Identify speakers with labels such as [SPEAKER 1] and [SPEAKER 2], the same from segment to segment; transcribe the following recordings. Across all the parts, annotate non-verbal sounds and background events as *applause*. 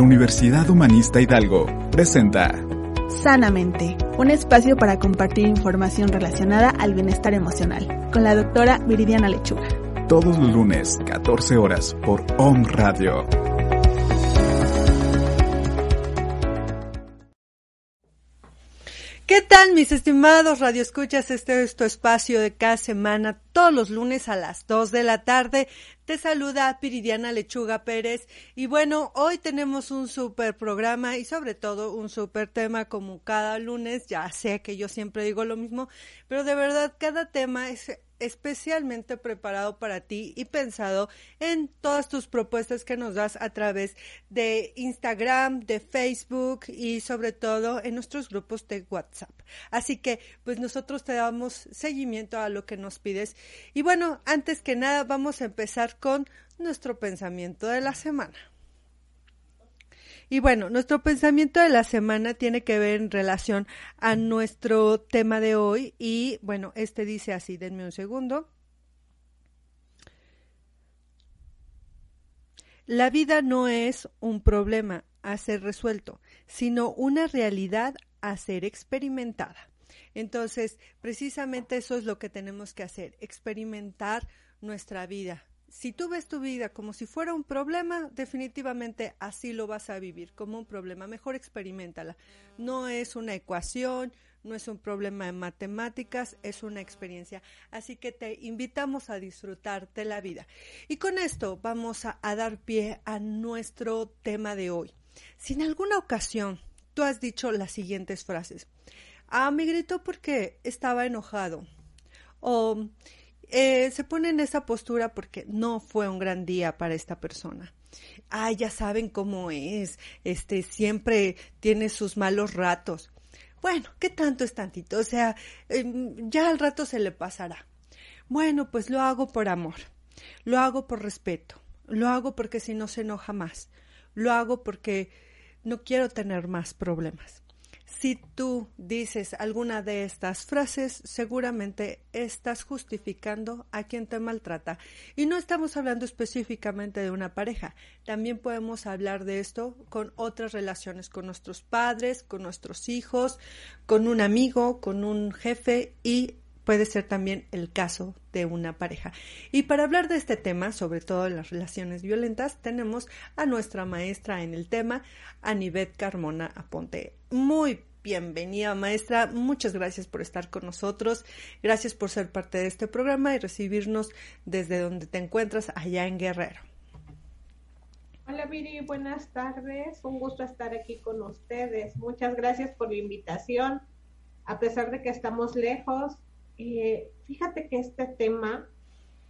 [SPEAKER 1] La Universidad Humanista Hidalgo presenta
[SPEAKER 2] Sanamente, un espacio para compartir información relacionada al bienestar emocional, con la doctora Viridiana Lechuga.
[SPEAKER 1] Todos los lunes, 14 horas, por OM Radio.
[SPEAKER 3] ¿Qué tal mis estimados radioescuchas? Este es tu espacio de cada semana, todos los lunes a las 2 de la tarde. Te saluda Piridiana Lechuga Pérez y bueno, hoy tenemos un super programa y sobre todo un super tema como cada lunes. Ya sé que yo siempre digo lo mismo, pero de verdad cada tema es especialmente preparado para ti y pensado en todas tus propuestas que nos das a través de Instagram, de Facebook y sobre todo en nuestros grupos de WhatsApp. Así que pues nosotros te damos seguimiento a lo que nos pides. Y bueno, antes que nada vamos a empezar con nuestro pensamiento de la semana. Y bueno, nuestro pensamiento de la semana tiene que ver en relación a nuestro tema de hoy y bueno, este dice así, denme un segundo. La vida no es un problema a ser resuelto, sino una realidad a ser experimentada. Entonces, precisamente eso es lo que tenemos que hacer, experimentar nuestra vida, si tú ves tu vida como si fuera un problema, definitivamente así lo vas a vivir, como un problema. Mejor experimentala. No es una ecuación, no es un problema de matemáticas, es una experiencia. Así que te invitamos a disfrutar de la vida. Y con esto vamos a, a dar pie a nuestro tema de hoy. Si en alguna ocasión tú has dicho las siguientes frases. Ah, me gritó porque estaba enojado. O eh, se pone en esa postura porque no fue un gran día para esta persona. Ah, ya saben cómo es, este siempre tiene sus malos ratos. Bueno, ¿qué tanto es tantito? O sea, em, ya al rato se le pasará. Bueno, pues lo hago por amor, lo hago por respeto, lo hago porque si no se enoja más, lo hago porque no quiero tener más problemas. Si tú dices alguna de estas frases, seguramente estás justificando a quien te maltrata. Y no estamos hablando específicamente de una pareja. También podemos hablar de esto con otras relaciones, con nuestros padres, con nuestros hijos, con un amigo, con un jefe y puede ser también el caso de una pareja. Y para hablar de este tema, sobre todo las relaciones violentas, tenemos a nuestra maestra en el tema, Anivet Carmona Aponte. Muy bienvenida, maestra. Muchas gracias por estar con nosotros. Gracias por ser parte de este programa y recibirnos desde donde te encuentras, allá en Guerrero.
[SPEAKER 4] Hola Viri, buenas tardes. Un gusto estar aquí con ustedes. Muchas gracias por la invitación. A pesar de que estamos lejos, eh, fíjate que este tema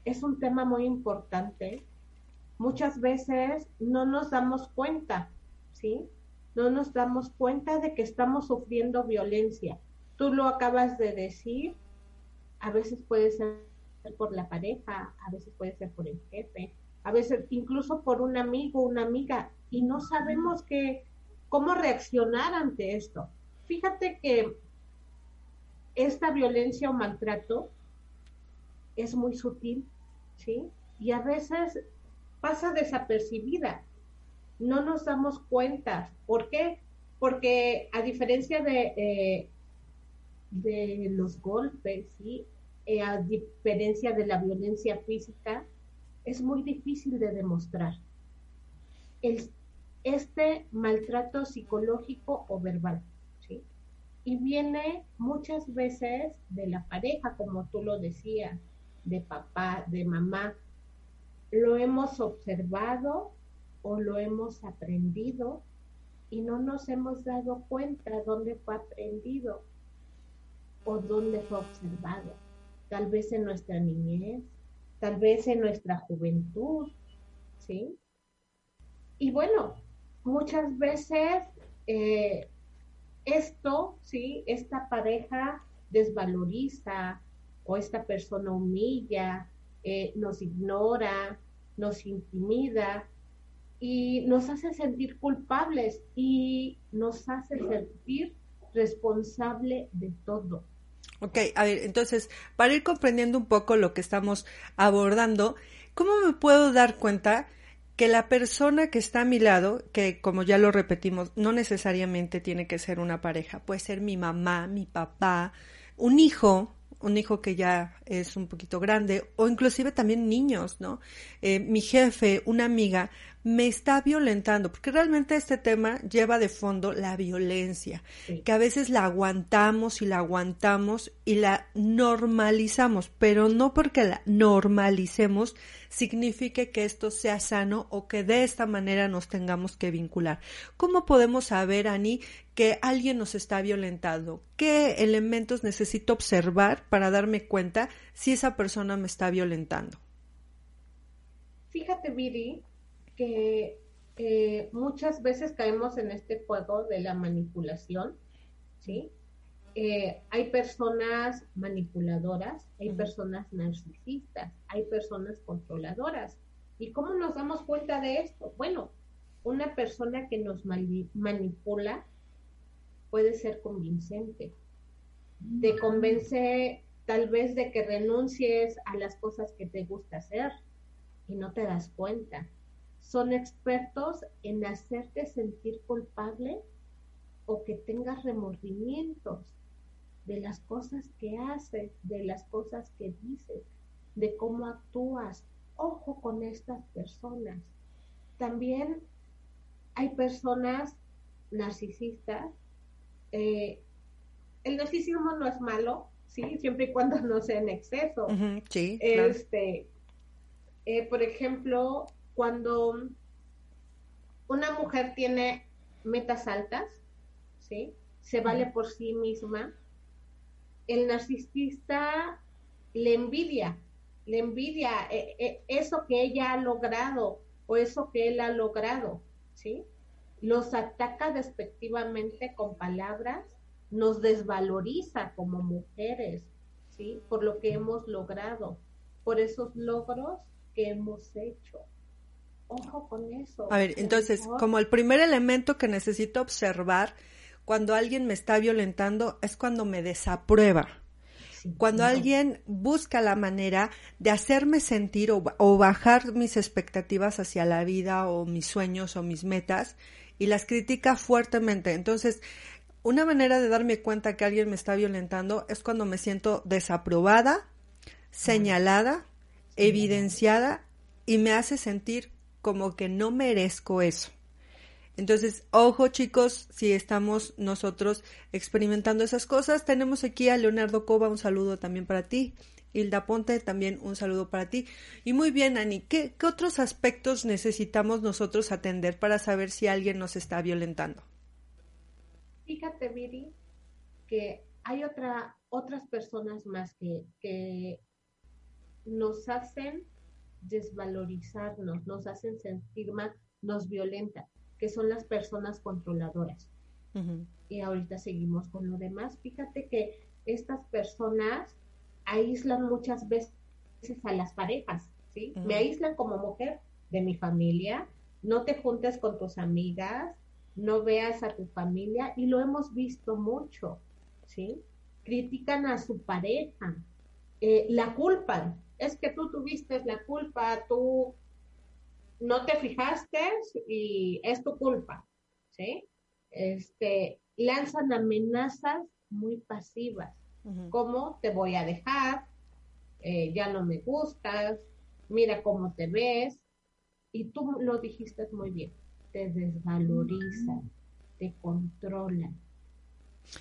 [SPEAKER 4] es un tema muy importante. Muchas veces no nos damos cuenta, ¿sí? no nos damos cuenta de que estamos sufriendo violencia. Tú lo acabas de decir, a veces puede ser por la pareja, a veces puede ser por el jefe, a veces incluso por un amigo, una amiga, y no sabemos que, cómo reaccionar ante esto. Fíjate que esta violencia o maltrato es muy sutil, ¿sí? Y a veces pasa desapercibida no nos damos cuenta. ¿Por qué? Porque a diferencia de, eh, de los golpes, ¿sí? Eh, a diferencia de la violencia física, es muy difícil de demostrar. El, este maltrato psicológico o verbal. Y viene muchas veces de la pareja, como tú lo decías, de papá, de mamá. Lo hemos observado o lo hemos aprendido y no nos hemos dado cuenta dónde fue aprendido o dónde fue observado. Tal vez en nuestra niñez, tal vez en nuestra juventud, ¿sí? Y bueno, muchas veces eh, esto, ¿sí? Esta pareja desvaloriza o esta persona humilla, eh, nos ignora, nos intimida y nos hace sentir culpables y nos hace sentir responsable de todo.
[SPEAKER 3] Ok, a ver, entonces, para ir comprendiendo un poco lo que estamos abordando, ¿cómo me puedo dar cuenta que la persona que está a mi lado, que como ya lo repetimos, no necesariamente tiene que ser una pareja, puede ser mi mamá, mi papá, un hijo, un hijo que ya es un poquito grande, o inclusive también niños, ¿no? Eh, mi jefe, una amiga, me está violentando, porque realmente este tema lleva de fondo la violencia, que a veces la aguantamos y la aguantamos y la normalizamos, pero no porque la normalicemos signifique que esto sea sano o que de esta manera nos tengamos que vincular. ¿Cómo podemos saber, Ani, que alguien nos está violentando? ¿Qué elementos necesito observar para darme cuenta si esa persona me está violentando?
[SPEAKER 4] Fíjate, Viri, que eh, muchas veces caemos en este juego de la manipulación, ¿sí? Eh, hay personas manipuladoras, hay personas narcisistas, hay personas controladoras. ¿Y cómo nos damos cuenta de esto? Bueno, una persona que nos manipula puede ser convincente. Te convence tal vez de que renuncies a las cosas que te gusta hacer y no te das cuenta son expertos en hacerte sentir culpable o que tengas remordimientos de las cosas que haces, de las cosas que dices, de cómo actúas. Ojo con estas personas. También hay personas narcisistas. Eh, el narcisismo no es malo, sí, siempre y cuando *laughs* no sea en exceso.
[SPEAKER 3] sí.
[SPEAKER 4] Este, eh, por ejemplo, cuando una mujer tiene metas altas, ¿sí? Se vale por sí misma, el narcisista le envidia, le envidia eh, eh, eso que ella ha logrado o eso que él ha logrado, ¿sí? Los ataca despectivamente con palabras, nos desvaloriza como mujeres, ¿sí? Por lo que hemos logrado, por esos logros que hemos hecho. Ojo con eso.
[SPEAKER 3] A ver, entonces, como el primer elemento que necesito observar cuando alguien me está violentando es cuando me desaprueba. cuando alguien busca la manera de hacerme sentir o, o, bajar mis expectativas hacia la vida o mis sueños o mis metas y las critica fuertemente. Entonces, una manera de darme cuenta que alguien me está violentando es cuando me siento desaprobada, señalada, evidenciada y me hace sentir como que no merezco eso. Entonces, ojo chicos, si estamos nosotros experimentando esas cosas, tenemos aquí a Leonardo Cova, un saludo también para ti. Hilda Ponte, también un saludo para ti. Y muy bien, Ani, ¿qué, ¿qué, otros aspectos necesitamos nosotros atender para saber si alguien nos está violentando?
[SPEAKER 4] Fíjate, Viri, que hay otra, otras personas más que, que nos hacen desvalorizarnos, nos hacen sentir mal, nos violentan, que son las personas controladoras. Y ahorita seguimos con lo demás. Fíjate que estas personas aíslan muchas veces a las parejas, ¿sí? Me aíslan como mujer de mi familia, no te juntes con tus amigas, no veas a tu familia, y lo hemos visto mucho, ¿sí? Critican a su pareja, eh, la culpan, es que tú tuviste la culpa, tú no te fijaste y es tu culpa, ¿sí? Este, lanzan amenazas muy pasivas. Como te voy a dejar, eh, ya no me gustas, mira cómo te ves, y tú lo dijiste muy bien, te desvaloriza, te controla.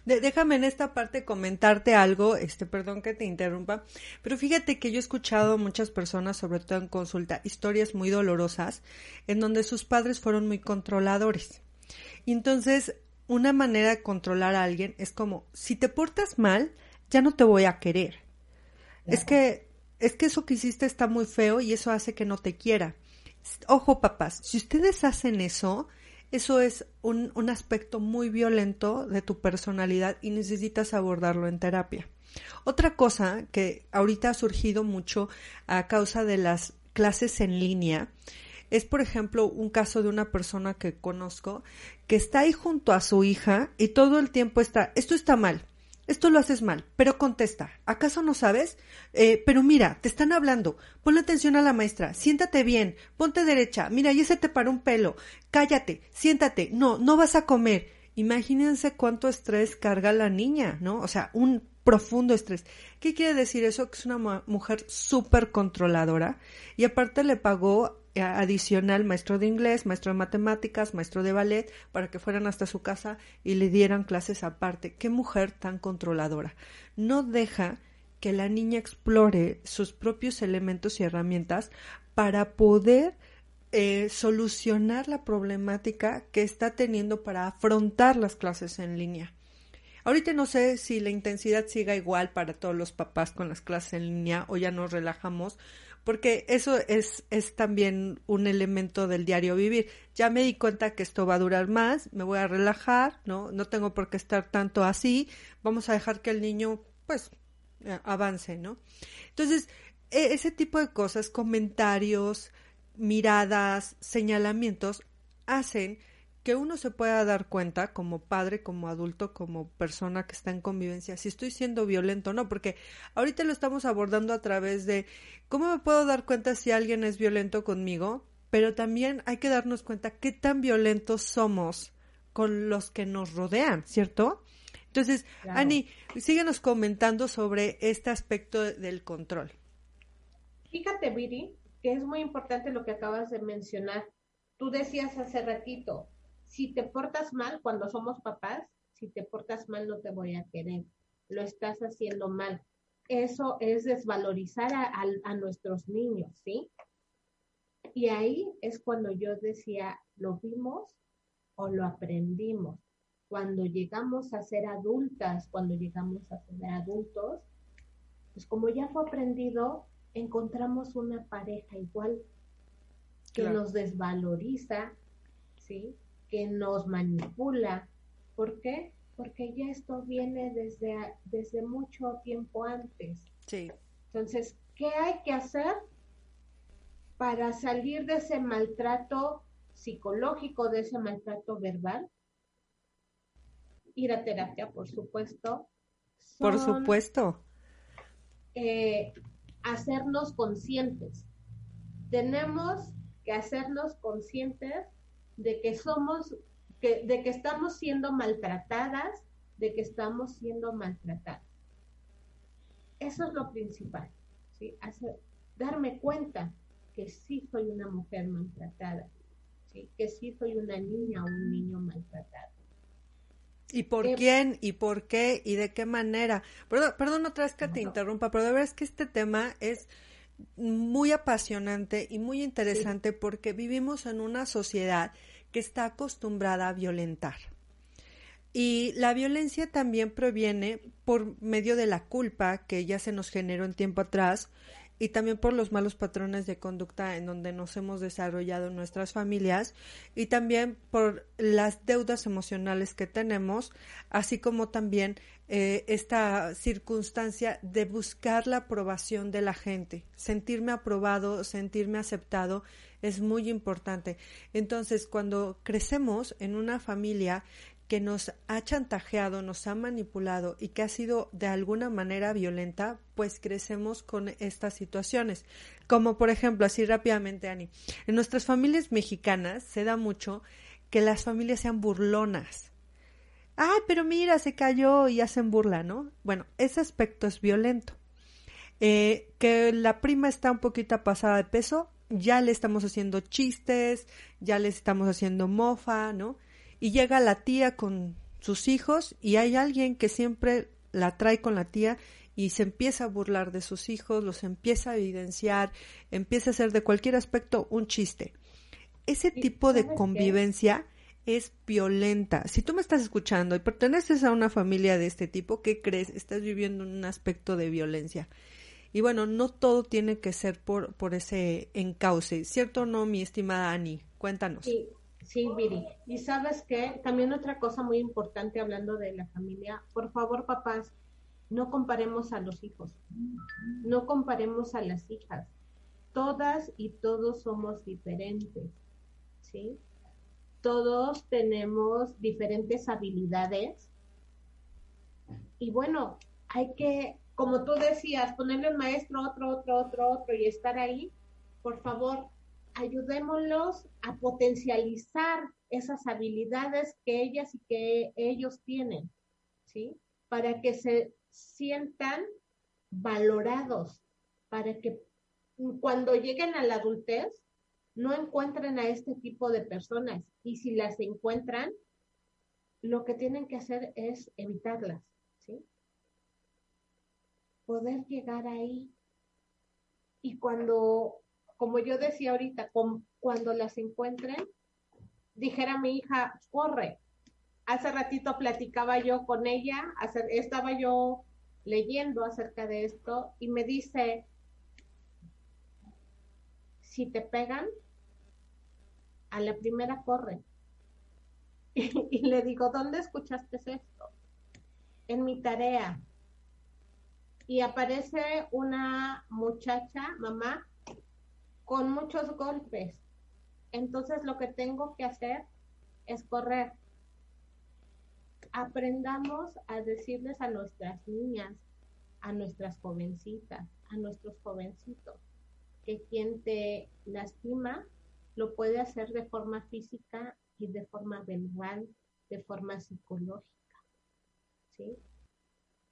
[SPEAKER 3] déjame en esta parte comentarte algo, este, perdón que te interrumpa, pero fíjate que yo he escuchado muchas personas, sobre todo en consulta, historias muy dolorosas en donde sus padres fueron muy controladores. Y entonces, una manera de controlar a alguien es como, si te portas mal, ya no te voy a querer. Es que, es que eso que hiciste está muy feo y eso hace que no te quiera. Ojo, papás, si ustedes hacen eso, eso es un, un aspecto muy violento de tu personalidad y necesitas abordarlo en terapia. Otra cosa que ahorita ha surgido mucho a causa de las clases en línea es, por ejemplo, un caso de una persona que conozco que está ahí junto a su hija y todo el tiempo está, esto está mal, esto lo haces mal, pero contesta. ¿Acaso no sabes? Eh, pero mira, te están hablando. Ponle atención a la maestra. Siéntate bien. Ponte derecha. Mira, ya se te paró un pelo. Cállate. Siéntate. No, no vas a comer. Imagínense cuánto estrés carga la niña, ¿no? O sea, un profundo estrés. ¿Qué quiere decir eso? Que es una mujer súper controladora y aparte le pagó adicional maestro de inglés, maestro de matemáticas, maestro de ballet, para que fueran hasta su casa y le dieran clases aparte. Qué mujer tan controladora. No deja que la niña explore sus propios elementos y herramientas para poder eh, solucionar la problemática que está teniendo para afrontar las clases en línea. Ahorita no sé si la intensidad siga igual para todos los papás con las clases en línea o ya nos relajamos, porque eso es, es también un elemento del diario vivir. Ya me di cuenta que esto va a durar más, me voy a relajar, ¿no? No tengo por qué estar tanto así, vamos a dejar que el niño, pues, eh, avance, ¿no? Entonces, e, ese tipo de cosas, comentarios, miradas, señalamientos, hacen que uno se pueda dar cuenta como padre, como adulto, como persona que está en convivencia, si estoy siendo violento o no, porque ahorita lo estamos abordando a través de cómo me puedo dar cuenta si alguien es violento conmigo, pero también hay que darnos cuenta qué tan violentos somos con los que nos rodean, ¿cierto? Entonces, Ani, síguenos comentando sobre este aspecto del control.
[SPEAKER 4] Fíjate, Viri, que es muy importante lo que acabas de mencionar. Tú decías hace ratito, si te portas mal cuando somos papás, si te portas mal no te voy a querer, lo estás haciendo mal. Eso es desvalorizar a, nuestros niños, ¿sí? Y ahí es cuando yo decía, lo vimos o lo aprendimos. Cuando llegamos a ser adultas, cuando llegamos a ser adultos, pues como ya fue aprendido, encontramos una pareja igual que nos desvaloriza, ¿sí? Que nos manipula. ¿Por qué? Porque ya esto viene desde, desde mucho tiempo antes.
[SPEAKER 3] Sí.
[SPEAKER 4] Entonces, ¿qué hay que hacer para salir de ese maltrato psicológico, de ese maltrato verbal? Ir a terapia, por supuesto.
[SPEAKER 3] por supuesto.
[SPEAKER 4] Eh, hacernos conscientes. Tenemos que hacernos conscientes de que somos, que, de que estamos siendo maltratadas, de que estamos siendo maltratadas. Eso es lo principal, ¿sí? Hacer, darme cuenta que sí soy una mujer maltratada, ¿sí? que sí soy una niña o un niño maltratado.
[SPEAKER 3] ¿Y por eh, quién? ¿Y por qué? ¿Y de qué manera? Perdón, perdón otra vez que te interrumpa, pero de verdad es que este tema es muy apasionante y muy interesante porque vivimos en una sociedad que está acostumbrada a violentar. Y la violencia también proviene por medio de la culpa que ya se nos generó en tiempo atrás y también por los malos patrones de conducta en donde nos hemos desarrollado nuestras familias y también por las deudas emocionales que tenemos, así como también eh, esta circunstancia de buscar la aprobación de la gente, sentirme aprobado, sentirme aceptado es muy importante. Entonces, cuando crecemos en una familia que nos ha chantajeado, nos ha manipulado y que ha sido de alguna manera violenta, pues crecemos con estas situaciones. Como por ejemplo, así rápidamente, Ani, en nuestras familias mexicanas se da mucho que las familias sean burlonas. ay, pero mira, se cayó y hacen burla, ¿no? Bueno, ese aspecto es violento. Eh, que la prima está un poquito pasada de peso, ya le estamos haciendo chistes, ya le estamos haciendo mofa, ¿no? Y llega la tía con sus hijos y hay alguien que siempre la trae con la tía y se empieza a burlar de sus hijos, los empieza a evidenciar, empieza a hacer de cualquier aspecto un chiste. Ese tipo de convivencia es violenta. Si tú me estás escuchando y perteneces a una familia de este tipo, ¿qué crees? Estás viviendo un aspecto de violencia. Y bueno, no todo tiene que ser por, por ese encauce, ¿cierto o no, mi estimada Ani? Cuéntanos.
[SPEAKER 4] Sí, sí, Viri. Y sabes que también otra cosa muy importante hablando de la familia, por favor, papás, no comparemos a los hijos, no comparemos a las hijas. Todas y todos somos diferentes, ¿sí? Todos tenemos diferentes habilidades. Y bueno, hay que como tú decías, ponerle un maestro, otro, otro, otro, otro y estar ahí, por favor, ayudémoslos a potencializar esas habilidades que ellas y que ellos tienen, ¿sí? Para que se sientan valorados, para que cuando lleguen a la adultez no encuentren a este tipo de personas y si las encuentran, lo que tienen que hacer es evitarlas, ¿sí? poder llegar ahí. Y cuando, como yo decía ahorita, cuando las encuentren, dijera mi hija, corre. Hace ratito platicaba yo con ella, estaba yo leyendo acerca de esto y me dice, si te pegan, a la primera corre. *laughs* y le digo, ¿dónde escuchaste esto? En mi tarea y aparece una muchacha, mamá, con muchos golpes. Entonces lo que tengo que hacer es correr. Aprendamos a decirles a nuestras niñas, a nuestras jovencitas, a nuestros jovencitos, que quien te lastima lo puede hacer de forma física y de forma verbal, de forma psicológica. ¿sí?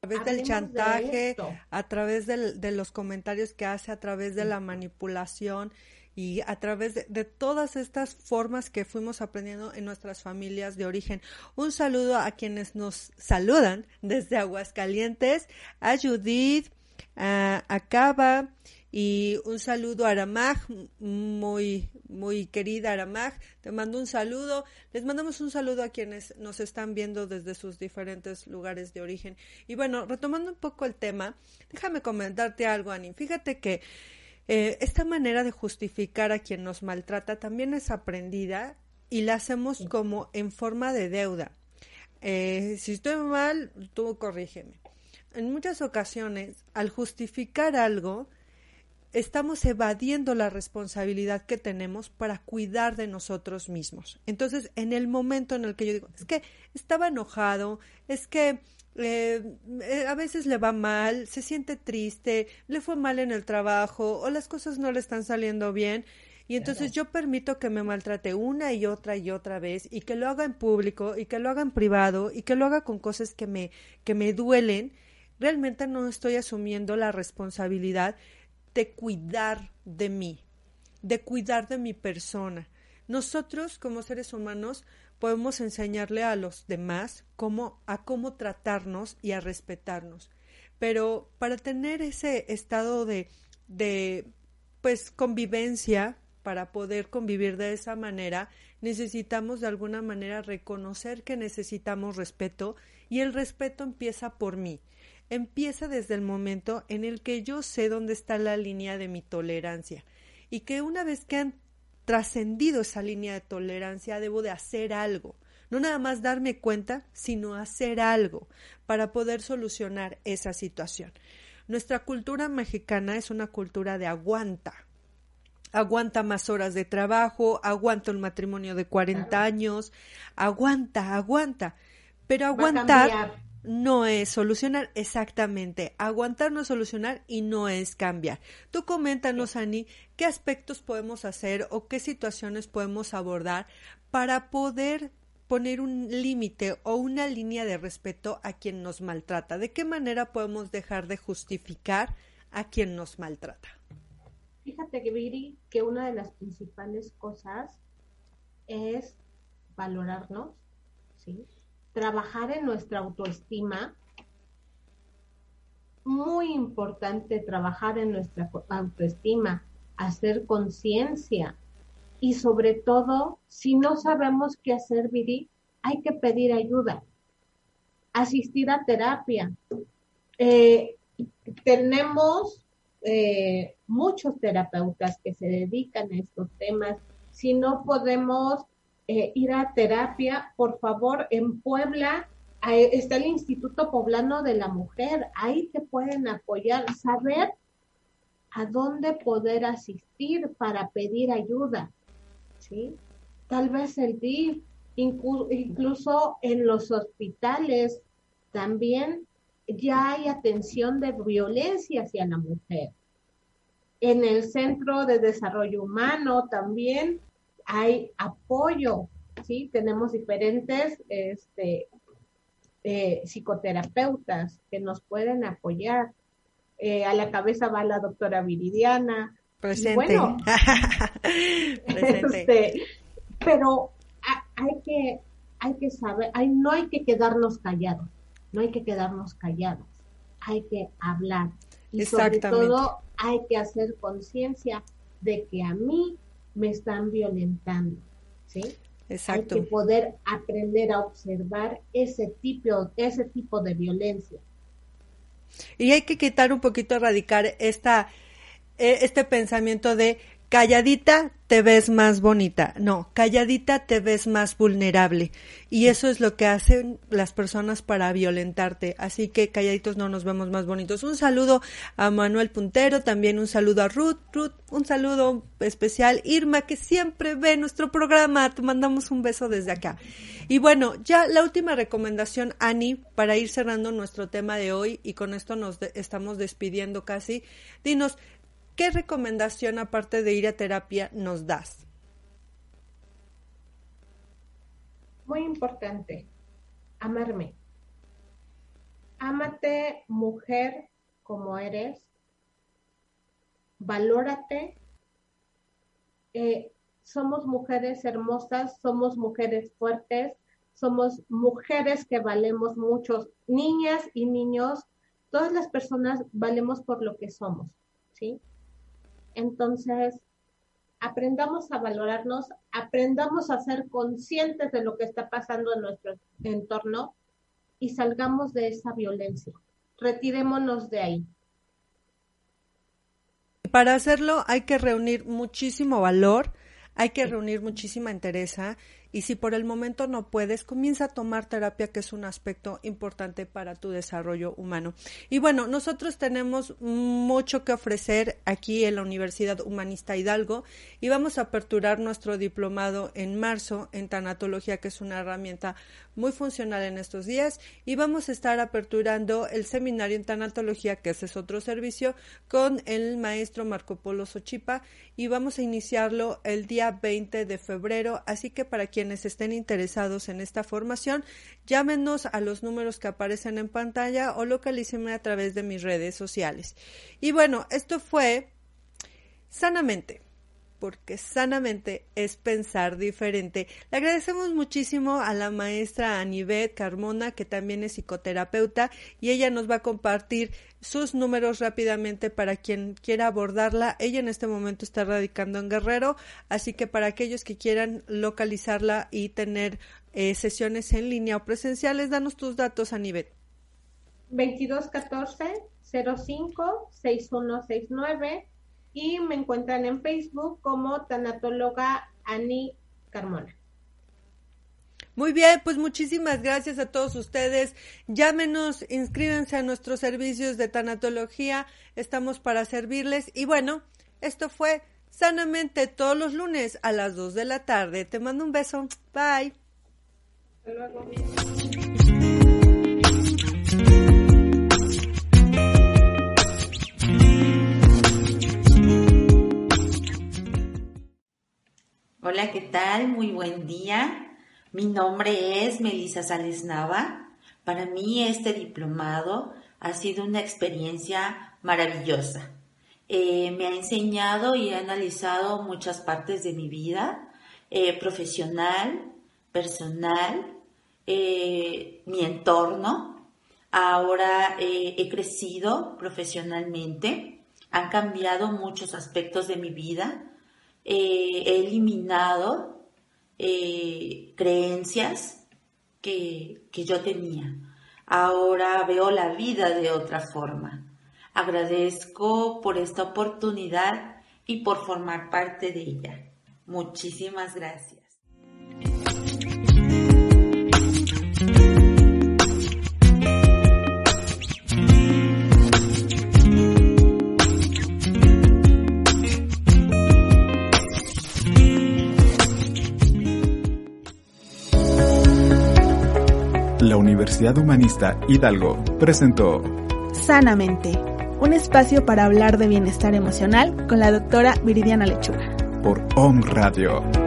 [SPEAKER 3] A través del chantaje, a través de los comentarios que hace, a través de la manipulación y a través de, todas estas formas que fuimos aprendiendo en nuestras familias de origen. Un saludo a quienes nos saludan desde Aguascalientes, a Judith, a, a Cava, y un saludo a Aramag, muy, muy querida Aramag, te mando un saludo. Les mandamos un saludo a quienes nos están viendo desde sus diferentes lugares de origen. Y bueno, retomando un poco el tema, déjame comentarte algo, Ani. Fíjate que eh, esta manera de justificar a quien nos maltrata también es aprendida y la hacemos como en forma de deuda. Eh, si estoy mal, tú corrígeme. En muchas ocasiones, al justificar algo, estamos evadiendo la responsabilidad que tenemos para cuidar de nosotros mismos. Entonces, en el momento en el que yo digo, es que estaba enojado, es que eh, eh, a veces le va mal, se siente triste, le fue mal en el trabajo o las cosas no le están saliendo bien. Y entonces yo permito que me maltrate una y otra y otra vez y que lo haga en público y que lo haga en privado y que lo haga con cosas que me, que me duelen. Realmente no estoy asumiendo la responsabilidad de cuidar de mí, de cuidar de mi persona. Nosotros como seres humanos podemos enseñarle a los demás cómo a cómo tratarnos y a respetarnos. Pero para tener ese estado de de pues convivencia, para poder convivir de esa manera, necesitamos de alguna manera reconocer que necesitamos respeto y el respeto empieza por mí empieza desde el momento en el que yo sé dónde está la línea de mi tolerancia y que una vez que han trascendido esa línea de tolerancia debo de hacer algo, no nada más darme cuenta, sino hacer algo para poder solucionar esa situación. Nuestra cultura mexicana es una cultura de aguanta. Aguanta más horas de trabajo, aguanta un matrimonio de 40 años, aguanta, aguanta. Pero aguantar no es solucionar exactamente. Aguantar no es solucionar y no es cambiar. Tú coméntanos, Ani, qué aspectos podemos hacer o qué situaciones podemos abordar para poder poner un límite o una línea de respeto a quien nos maltrata? ¿De qué manera podemos dejar de justificar a quien nos maltrata?
[SPEAKER 4] Fíjate que Viri, que una de las principales cosas es valorarnos, ¿sí? Trabajar en nuestra autoestima. Muy importante trabajar en nuestra autoestima, hacer conciencia y sobre todo, si no sabemos qué hacer, Viri, hay que pedir ayuda, asistir a terapia. Eh, tenemos eh, muchos terapeutas que se dedican a estos temas. Si no podemos eh, ir a terapia, por favor, en Puebla está el Instituto Poblano de la Mujer. Ahí te pueden apoyar, saber a dónde poder asistir para pedir ayuda. ¿sí? Tal vez el DIF, incluso en los hospitales también ya hay atención de violencia hacia la mujer. En el Centro de Desarrollo Humano también hay apoyo, ¿sí? Tenemos diferentes este, eh, psicoterapeutas que nos pueden apoyar. Eh, a la cabeza va la doctora Viridiana.
[SPEAKER 3] Presente. Bueno, *laughs*
[SPEAKER 4] Este, pero hay que, hay que saber, hay, no hay que quedarnos callados no hay que quedarnos callados, hay que hablar. Y sobre todo hay que hacer conciencia de que a mí me están violentando, ¿sí?
[SPEAKER 3] Exacto.
[SPEAKER 4] Hay que poder aprender a observar ese tipo, ese tipo de violencia.
[SPEAKER 3] Y hay que quitar un poquito, erradicar esta, eh, este pensamiento de calladita te ves más bonita, no, calladita te ves más vulnerable. Y eso es lo que hacen las personas para violentarte. Así que calladitos no nos vemos más bonitos. Un saludo a Manuel Puntero, también un saludo a Ruth, Ruth, un saludo especial. Irma, que siempre ve nuestro programa, te mandamos un beso desde acá. Y bueno, ya la última recomendación, Ani, para ir cerrando nuestro tema de hoy, y con esto nos estamos despidiendo casi. Dinos, ¿qué recomendación aparte de ir a terapia nos das?
[SPEAKER 4] Muy importante, amarme. Ámate, mujer, como eres. Valórate. Eh, somos mujeres hermosas, somos mujeres fuertes, somos mujeres que valemos muchos, niñas y niños, todas las personas valemos por lo que somos, ¿sí? Entonces, aprendamos a valorarnos, aprendamos a ser conscientes de lo que está pasando en nuestro entorno y salgamos de esa violencia. Retirémonos de ahí.
[SPEAKER 3] Para hacerlo hay que reunir muchísimo valor, hay que reunir muchísima entereza y si por el momento no puedes, comienza a tomar terapia, que es un aspecto importante para tu desarrollo humano. Y bueno, nosotros tenemos mucho que ofrecer aquí en la Universidad Humanista Hidalgo y vamos a aperturar nuestro diplomado en marzo en tanatología, que es una herramienta muy funcional en estos días. Y vamos a estar aperturando el seminario en tanatología, que ese es otro servicio, con el maestro Marco Polo Sochipa y vamos a iniciarlo el día 20 de febrero, así que para quienes estén interesados en esta formación, llámenos a los números que aparecen en pantalla o localícenme a través de mis redes sociales. Y bueno, esto fue sanamente porque sanamente es pensar diferente. Le agradecemos muchísimo a la maestra Anivet Carmona, que también es psicoterapeuta, y ella nos va a compartir sus números rápidamente para quien quiera abordarla. Ella en este momento está radicando en Guerrero, así que para aquellos que quieran localizarla y tener eh, sesiones en línea o presenciales, danos tus datos, Anivet.
[SPEAKER 4] 2214 05 6169 y me encuentran en Facebook como tanatóloga Ani Carmona.
[SPEAKER 3] Muy bien, pues muchísimas gracias a todos ustedes. Llámenos, inscríbanse a nuestros servicios de tanatología. Estamos para servirles. Y bueno, esto fue Sanamente todos los lunes a las 2 de la tarde. Te mando un beso. Bye. Hasta luego.
[SPEAKER 5] Hola, ¿qué tal? Muy buen día. Mi nombre es Melisa Sales Nava. Para mí este diplomado ha sido una experiencia maravillosa. Eh, me ha enseñado y ha analizado muchas partes de mi vida, eh, profesional, personal, eh, mi entorno. Ahora he crecido profesionalmente, han cambiado muchos aspectos de mi vida, he eliminado creencias que, que yo tenía. Ahora veo la vida de otra forma. Agradezco por esta oportunidad y por formar parte de ella. Muchísimas gracias.
[SPEAKER 1] Universidad Humanista Hidalgo presentó
[SPEAKER 2] Sanamente, un espacio para hablar de bienestar emocional con la doctora Viridiana Lechuga.
[SPEAKER 1] Por Om Radio.